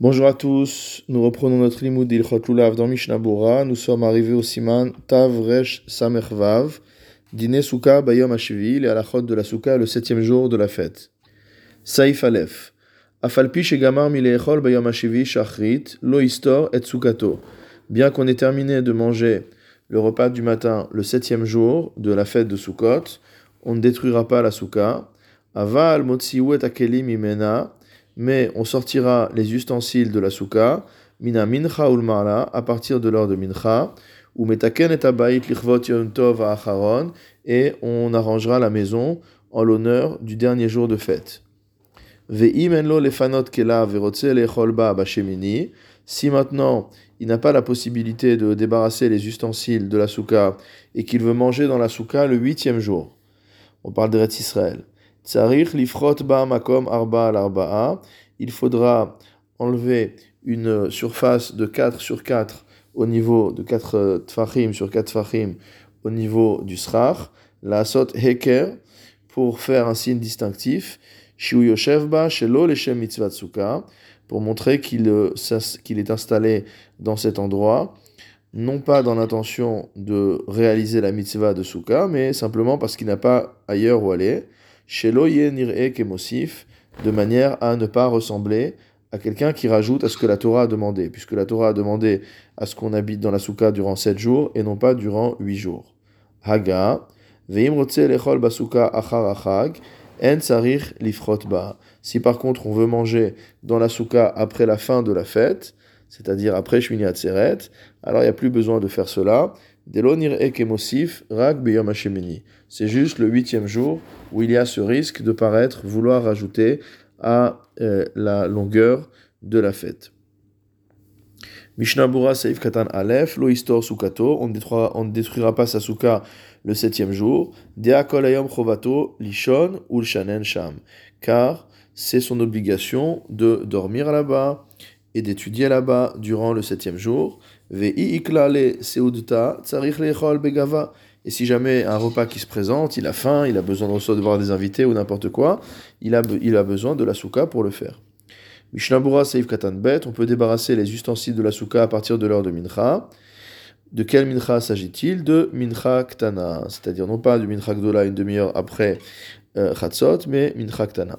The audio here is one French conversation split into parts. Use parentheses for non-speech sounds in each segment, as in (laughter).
Bonjour à tous, nous reprenons notre limoud d'Ilchot Lulav dans Mishnah Nous sommes arrivés au siman Tav Resh Samervav, dîner Souka Bayom Hashivil et à la chod de la Souka le septième jour de la fête. Saif Aleph. Afalpi Shegamar Milechol Bayom Hashivi Shachrit, Lo Histor et. Bien qu'on ait terminé de manger le repas du matin le septième jour de la fête de Sukkot, on ne détruira pas la Souka. Aval Motsiou et Akelim Imena mais on sortira les ustensiles de la souka, mina mincha ulmala, à partir de l'heure de mincha, ou metaken et abayit lichvot yom tov acharon, et on arrangera la maison en l'honneur du dernier jour de fête. Si maintenant il n'a pas la possibilité de débarrasser les ustensiles de la souka et qu'il veut manger dans la souka le huitième jour. On parle de Israël. Il faudra enlever une surface de 4 sur 4 au niveau de 4 tfachim sur 4 tfachim au niveau du srach. La sot heker pour faire un signe distinctif. Shiu shelo leshem mitzvah pour montrer qu'il qu'il est installé dans cet endroit non pas dans l'intention de réaliser la mitzvah de Souka, mais simplement parce qu'il n'a pas ailleurs où aller de manière à ne pas ressembler à quelqu'un qui rajoute à ce que la Torah a demandé, puisque la Torah a demandé à ce qu'on habite dans la soukha durant 7 jours et non pas durant 8 jours. Haga, en Si par contre on veut manger dans la soukha après la fin de la fête, c'est-à-dire après Shmini alors il n'y a plus besoin de faire cela, c'est juste le huitième jour où il y a ce risque de paraître vouloir rajouter à euh, la longueur de la fête. Mishnah Saif Katan Aleph, Lo Histor Sukato, on ne détruira pas sa souka le septième jour, Dea Kolayom Chovato, Lishon Ul Shanen Sham, car c'est son obligation de dormir là-bas et d'étudier là-bas durant le septième jour. Et si jamais un repas qui se présente, il a faim, il a besoin de recevoir des invités ou n'importe quoi, il a, il a besoin de la souka pour le faire. Mishnabura Seif Katan Bet, on peut débarrasser les ustensiles de la souka à partir de l'heure de mincha. De quel mincha s'agit-il? De mincha ktana, c'est-à-dire non pas du mincha gdola une demi-heure après euh, chatzot, mais mincha ktana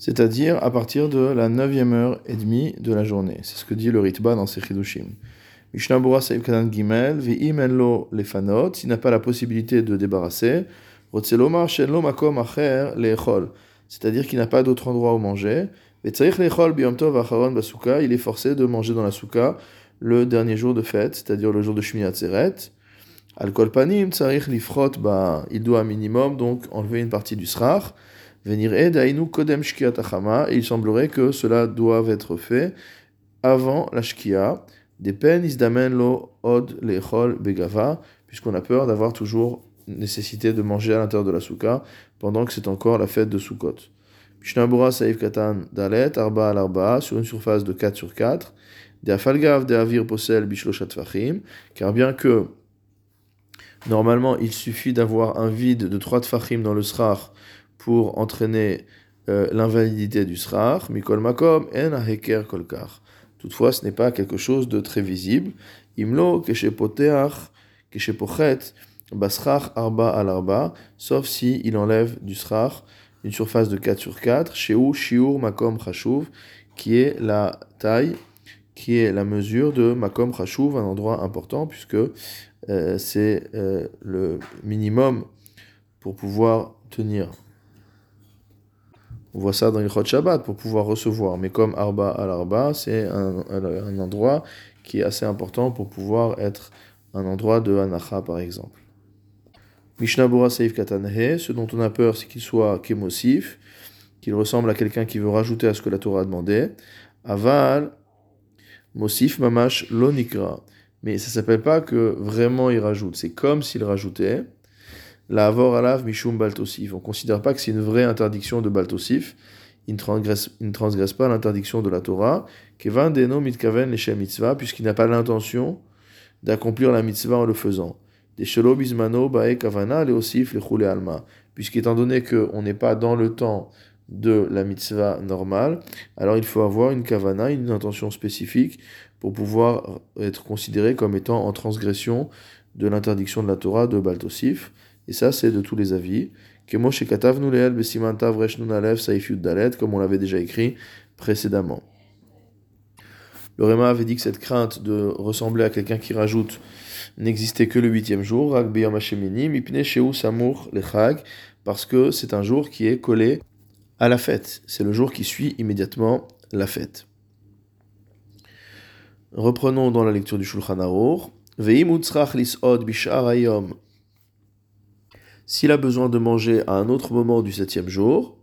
c'est-à-dire à partir de la 9e heure et demie de la journée. C'est ce que dit le Ritba dans ses Chidushim. Saïv Kanan Gimel, Vi'imenlo Lefanot, s'il n'a pas la possibilité de débarrasser, Rotzelomar Shenlo Makom Acher Lechol, c'est-à-dire qu'il n'a pas d'autre endroit où manger, Vetzaich Lechol Biyomtov Acharon Basuka, il est forcé de manger dans la souka le dernier jour de fête, c'est-à-dire le jour de Shmini Atzeret. Alkol Panim, Tzarich Lifrot, bah, il doit un minimum donc enlever une partie du srach, Venir Kodem et il semblerait que cela doive être fait avant la Shkia. Des peines isdamen lo od lechol begava, puisqu'on a peur d'avoir toujours nécessité de manger à l'intérieur de la souka pendant que c'est encore la fête de Sukkot. Mishnabura Saïf Katan Dalet, Arba al Arba, sur une surface de 4 sur 4. De Afalgav de Avir Posel Bishloshat Fachim, car bien que normalement il suffit d'avoir un vide de 3 Tfachim dans le Srach pour entraîner euh, l'invalidité du srar, mikol makom en heker kolkar. Toutefois, ce n'est pas quelque chose de très visible. Imlo keshepoteach keshepochet basrach arba al arba, sauf si il enlève du srar une surface de 4 sur 4, sheu shiur makom chashuv, qui est la taille, qui est la mesure de makom chashuv, un endroit important, puisque euh, c'est euh, le minimum pour pouvoir tenir on voit ça dans Chod Shabbat pour pouvoir recevoir. Mais comme Arba al Arba, c'est un, un, endroit qui est assez important pour pouvoir être un endroit de Hanacha par exemple. Mishnabura Seif Katanhe, ce dont on a peur, c'est qu'il soit kémosif, qu'il ressemble à quelqu'un qui veut rajouter à ce que la Torah a demandé. Aval, Mosif Mamash Lonikra. Mais ça s'appelle pas que vraiment il rajoute, c'est comme s'il rajoutait. La avor alav mishum baltosif. On ne considère pas que c'est une vraie interdiction de baltosif. Il ne transgresse, pas l'interdiction de la Torah. Kevan deno mitkaven leshem mitzvah, puisqu'il n'a pas l'intention d'accomplir la mitzvah en le faisant. Des shelo bismano bae kavana leosif lechule alma. Puisqu'étant donné qu'on n'est pas dans le temps de la mitzvah normale, alors il faut avoir une kavana, une intention spécifique pour pouvoir être considéré comme étant en transgression de l'interdiction de la Torah de Baltosif. Et ça, c'est de tous les avis. Comme on l'avait déjà écrit précédemment. Le Réma avait dit que cette crainte de ressembler à quelqu'un qui rajoute n'existait que le huitième jour, parce que c'est un jour qui est collé à la fête. C'est le jour qui suit immédiatement la fête. Reprenons dans la lecture du Shulchan Aruch. S'il a besoin de manger à un autre moment du septième jour,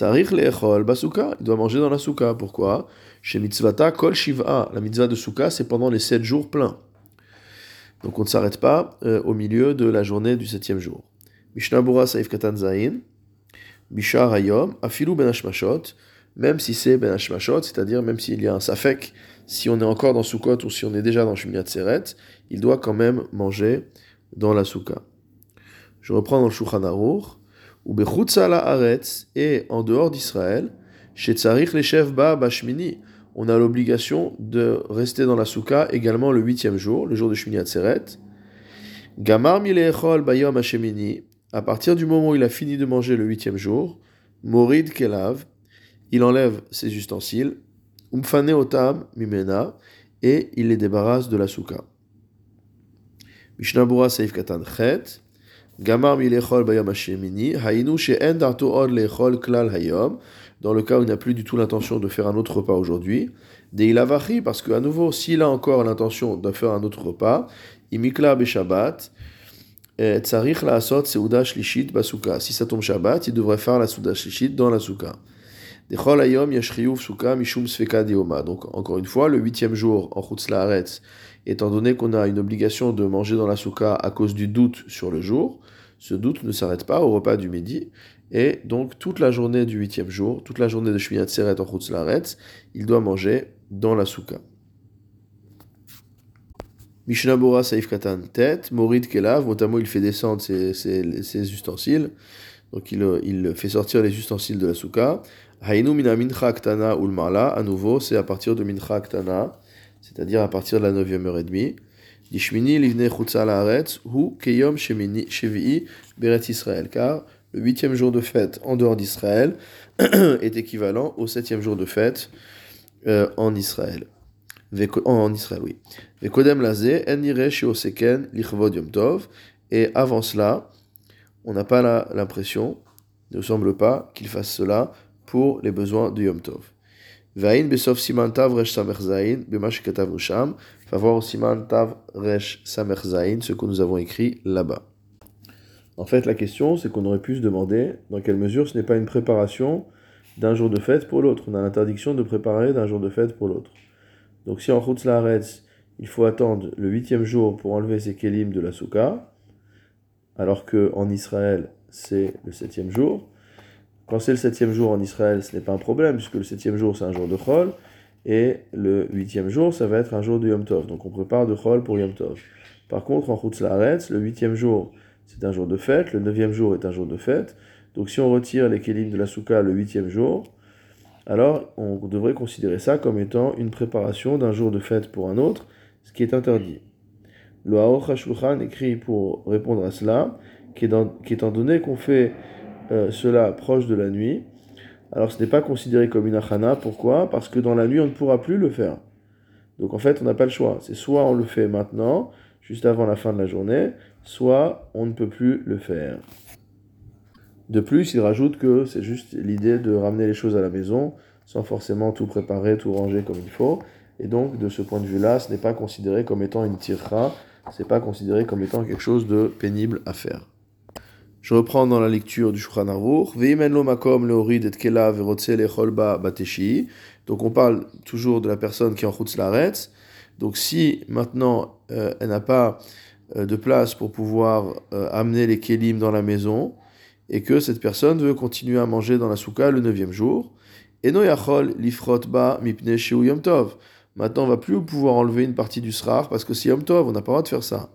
il doit manger dans la souka. Pourquoi? Chez mitzvata kol shiva, la mitzvah de souka, c'est pendant les sept jours pleins. Donc on ne s'arrête pas euh, au milieu de la journée du septième jour. Mishnah Saif Katan Zain, Bishar Hayom, Afilu Ben même si c'est Ben c'est-à-dire même s'il y a un Safek, si on est encore dans Sukkot ou si on est déjà dans Shmiyat Seret, il doit quand même manger dans la Souka. Je reprends dans le Shulchan Aruch, ou Aretz, et en dehors d'Israël, chez Tzarich Leshev Ba Bashmini, on a l'obligation de rester dans la Souka également le huitième jour, le jour de Shmini Atzeret. Gamar Milechol Bayom Hashemini, à partir du moment où il a fini de manger le huitième jour, Morid Kelav, il enlève ses ustensiles, Umfane Otam Mimena, et il les débarrasse de la Souka. Mishnabura Katan Chet, Gamar Milechol Bayom Hashemini, Hainu She'en Darto Od Lechol Klal Hayom, dans le cas où il n'a plus du tout l'intention de faire un autre repas aujourd'hui. Deilavachi, parce qu'à nouveau, s'il a encore l'intention de faire un autre repas, imikla beshabbat, tsarich la asot seuda shlishit basuka. Si ça tombe Shabbat, il devrait faire la souda shlishit dans la souka. Dechol ayom yashriyuv suka mishum sfeka dioma. Donc, encore une fois, le huitième jour en chutz laaretz, étant donné qu'on a une obligation de manger dans la souka à cause du doute sur le jour, ce doute ne s'arrête pas au repas du midi, et donc, toute la journée du huitième jour, toute la journée de Shmiyat Seret en Laretz, il doit manger dans la souka. Mishnah Bora Saif Katan tête, Morid Kelav, notamment il fait descendre ses, ustensiles, donc il, fait sortir les ustensiles de la souka. Hainu mina mincha ktana ulmala, à nouveau c'est à partir de mincha ktana, c'est-à-dire à partir de la 9e heure et demie. Car le huitième jour de fête en dehors d'Israël (clears throat) est équivalent au septième jour de fête euh, en Israël. En Israël, oui. Et avant cela, on n'a pas l'impression, ne semble pas qu'il fasse cela pour les besoins du Yom Tov. Ce que nous avons écrit là-bas. En fait, la question, c'est qu'on aurait pu se demander dans quelle mesure ce n'est pas une préparation d'un jour de fête pour l'autre. On a l'interdiction de préparer d'un jour de fête pour l'autre. Donc si en Chutz Laaretz, il faut attendre le huitième jour pour enlever ses kelim de la souka, alors qu'en Israël, c'est le septième jour. Quand c'est le septième jour en Israël, ce n'est pas un problème, puisque le septième jour, c'est un jour de Chol, et le huitième jour, ça va être un jour de Yom Tov. Donc on prépare de Chol pour Yom Tov. Par contre, en Chutz Laaretz, le huitième jour, c'est un jour de fête, le neuvième jour est un jour de fête. Donc si on retire les kélim de la souka le huitième jour, alors on devrait considérer ça comme étant une préparation d'un jour de fête pour un autre, ce qui est interdit. Le HaShulchan écrit pour répondre à cela, qu'étant donné qu'on fait euh, cela proche de la nuit, alors ce n'est pas considéré comme une achana. Pourquoi? Parce que dans la nuit, on ne pourra plus le faire. Donc en fait, on n'a pas le choix. C'est soit on le fait maintenant, juste avant la fin de la journée, soit on ne peut plus le faire. De plus, il rajoute que c'est juste l'idée de ramener les choses à la maison sans forcément tout préparer, tout ranger comme il faut. Et donc, de ce point de vue-là, ce n'est pas considéré comme étant une tirra, ce n'est pas considéré comme étant quelque chose de pénible à faire. Je reprends dans la lecture du Shulchan Aruch. Donc on parle toujours de la personne qui est en Chutz Donc si maintenant euh, elle n'a pas euh, de place pour pouvoir euh, amener les kelim dans la maison et que cette personne veut continuer à manger dans la souka le neuvième jour. Maintenant, on va plus pouvoir enlever une partie du srar parce que c'est yom tov, on n'a pas le droit de faire ça.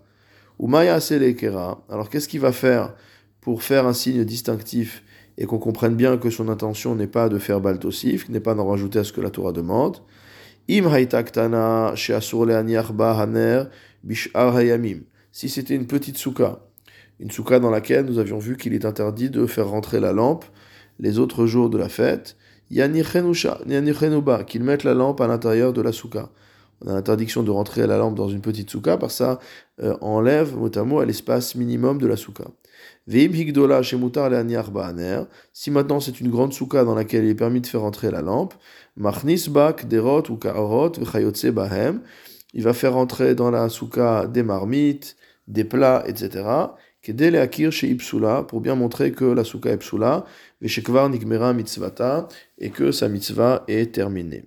Ou maya. Alors qu'est-ce qu'il va faire pour faire un signe distinctif et qu'on comprenne bien que son intention n'est pas de faire baltosif, n'est pas d'en rajouter à ce que la Torah demande. Im haner bishar. Si c'était une petite souka, une souka dans laquelle nous avions vu qu'il est interdit de faire rentrer la lampe les autres jours de la fête, qu'il mette la lampe à l'intérieur de la souka. On a l'interdiction de rentrer la lampe dans une petite souka, par ça euh, enlève mot à l'espace minimum de la souka. Si maintenant c'est une grande souka dans laquelle il est permis de faire entrer la lampe, derot ou bahem, il va faire entrer dans la souka des marmites, des plats, etc. chez Ipsula, pour bien montrer que la souka est psula, Nikmera mitzvata, et que sa mitzvah est terminée.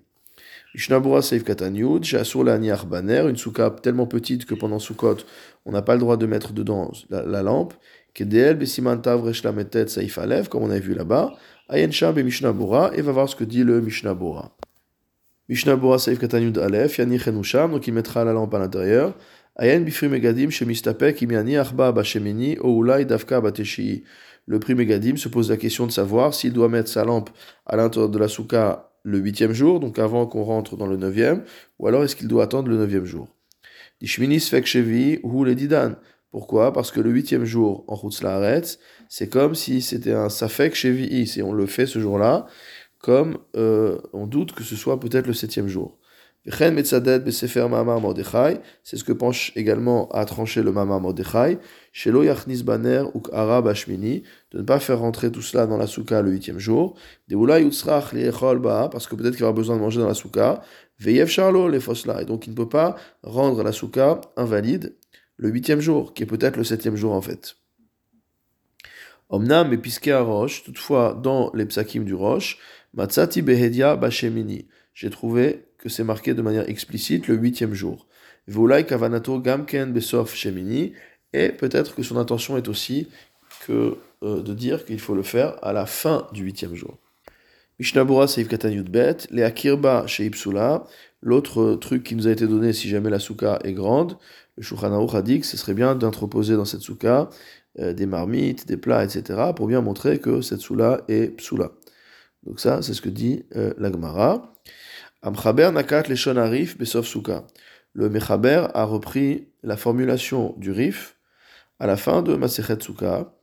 Mishnabura Seif Katanyud, Shasur la Baner, une souka tellement petite que pendant Sukkot, on n'a pas le droit de mettre dedans la, lampe. Kedel Besimantav Reshlametet Saif Alev, comme on a vu là-bas. Ayen Sham et Mishnabura, et va voir ce que dit le Mishnabura. Mishnabura Seif Katanyud Alef, Yani Chenusham, donc il mettra la lampe à l'intérieur. Ayen Bifri Megadim, Shemistapek, Imiani Arba Bashemini, Oulai Davka Bateshi. Le prix Megadim se pose la question de savoir s'il doit mettre sa lampe à l'intérieur de la souka le huitième jour, donc avant qu'on rentre dans le neuvième, ou alors est-ce qu'il doit attendre le neuvième jour? Le didan. Pourquoi? Parce que le huitième jour en Chutzlaaretz, c'est comme si c'était un safek chevi, si on le fait ce jour-là, comme euh, on doute que ce soit peut-être le septième jour. C'est ce que penche également à trancher le Mamar Mordechai. Shelo Yachnis Baner ou Arab Ashmini, de ne pas faire rentrer tout cela dans la souka le huitième jour. Parce que peut-être qu'il aura besoin de manger dans la souka. Veyev Charlo les Fosla, et donc il ne peut pas rendre la souka invalide le huitième jour, qui est peut-être le septième jour en fait. Omnam et à Roche, toutefois dans les psakim du Roche, Matsati Behedia Bashemini. J'ai trouvé que c'est marqué de manière explicite le huitième jour. Gamken Besof Shemini, et peut-être que son intention est aussi que euh, de dire qu'il faut le faire à la fin du huitième jour. Mishnabura Seif Katanyut Bet, les Akirba chez Ipsula, l'autre truc qui nous a été donné si jamais la souka est grande, le Shulchan a dit que ce serait bien d'introposer dans cette souka euh, des marmites, des plats, etc., pour bien montrer que cette soula est psula. Donc ça, c'est ce que dit euh, l'Agmara. Amchaber nakat leshon arif besof souka. Le Mechaber a repris la formulation du rif à la fin de Masechet Souka.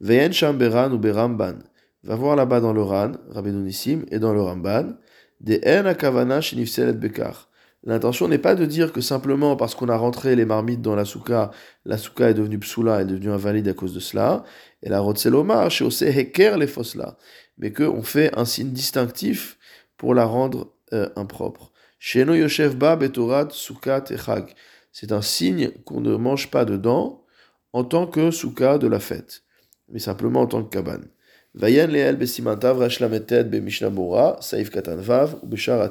Veyen sham beran ou beramban. Va voir là-bas dans le Ran, Rabbeinu et dans le Ramban, des en akavana shenifselet bekar. L'intention n'est pas de dire que simplement parce qu'on a rentré les marmites dans la souka, la souka est devenue psula, est devenue invalide à cause de cela. Et la rotseloma, chez heker les fosla. Mais qu'on fait un signe distinctif pour la rendre euh, impropre. Sheno Yoshev Ba Betorat Sukat Echag. C'est un signe qu'on ne mange pas dedans en tant que souka de la fête, mais simplement en tant que cabane. Vayan leel besimantav rashlametet be mishnabora, saif katanvav, ou beshar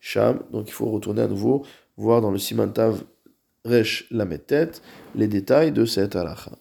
sham. Donc il faut retourner à nouveau voir dans le simantav resh lametet les détails de cette halakha.